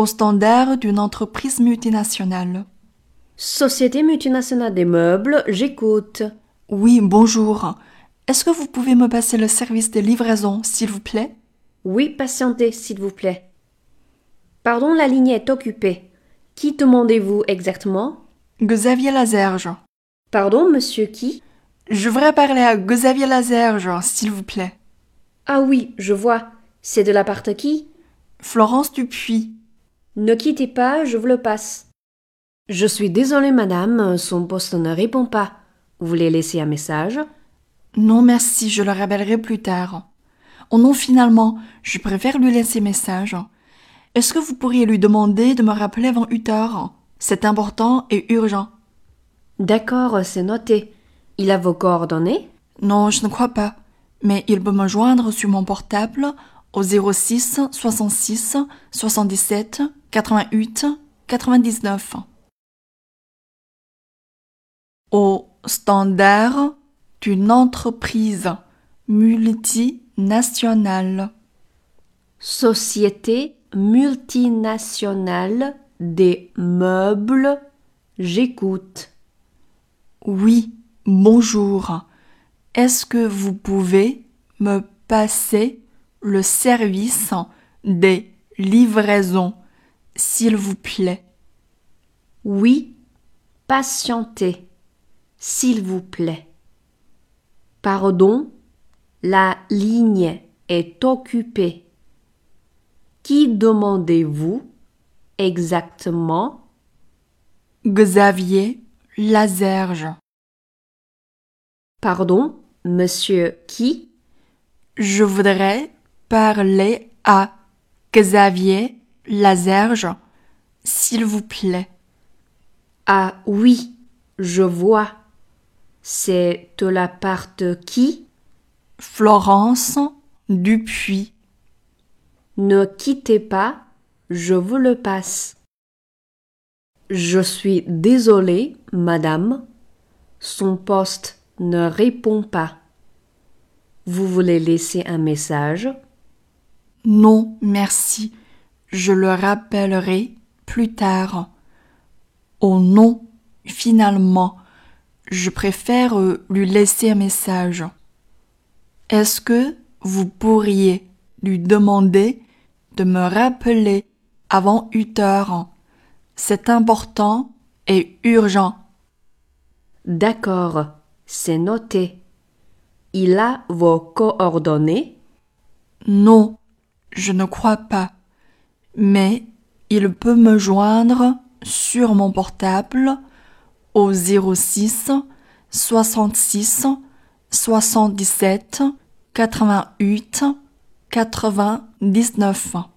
au standard d'une entreprise multinationale. Société multinationale des meubles, j'écoute. Oui, bonjour. Est-ce que vous pouvez me passer le service de livraison, s'il vous plaît? Oui, patientez, s'il vous plaît. Pardon, la ligne est occupée. Qui demandez-vous exactement? Xavier Lazerge. Pardon, monsieur qui? Je voudrais parler à Xavier Lazerge, s'il vous plaît. Ah oui, je vois. C'est de la part de qui? Florence Dupuis. Ne quittez pas, je vous le passe. Je suis désolée, madame, son poste ne répond pas. Vous voulez laisser un message? Non, merci, je le rappellerai plus tard. Oh non, finalement, je préfère lui laisser message. Est-ce que vous pourriez lui demander de me rappeler avant 8 heures? C'est important et urgent. D'accord, c'est noté. Il a vos coordonnées? Non, je ne crois pas. Mais il peut me joindre sur mon portable au 06 66 77 88 99. Au standard d'une entreprise multinationale. Société multinationale des meubles, j'écoute. Oui, bonjour. Est-ce que vous pouvez me passer le service des livraisons, s'il vous plaît Oui, patientez, s'il vous plaît. Pardon, la ligne est occupée. Qui demandez-vous exactement? Xavier Lazerge. Pardon, monsieur qui? Je voudrais parler à Xavier Lazerge, s'il vous plaît. Ah oui, je vois. C'est de la part de qui? Florence Dupuis. Ne quittez pas, je vous le passe. Je suis désolée, madame. Son poste ne répond pas. Vous voulez laisser un message? Non, merci. Je le rappellerai plus tard. Oh non, finalement, je préfère euh, lui laisser un message. Est-ce que vous pourriez lui demander de me rappeler avant 8 heures? C'est important et urgent. D'accord, c'est noté. Il a vos coordonnées? Non, je ne crois pas. Mais il peut me joindre sur mon portable au 06 66 77 88 99.